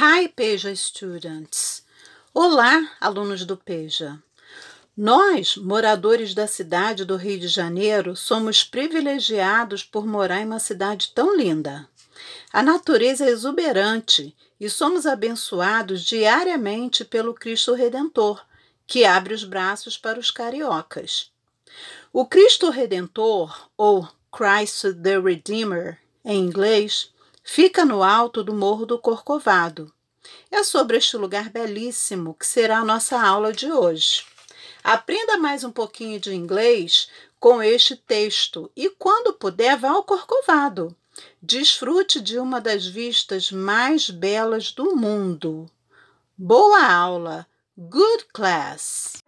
Hi, Peja students! Olá, alunos do Peja! Nós, moradores da cidade do Rio de Janeiro, somos privilegiados por morar em uma cidade tão linda. A natureza é exuberante e somos abençoados diariamente pelo Cristo Redentor, que abre os braços para os cariocas. O Cristo Redentor, ou Christ the Redeemer, em inglês, fica no alto do Morro do Corcovado. É sobre este lugar belíssimo que será a nossa aula de hoje. Aprenda mais um pouquinho de inglês com este texto e, quando puder, vá ao Corcovado. Desfrute de uma das vistas mais belas do mundo. Boa aula! Good class!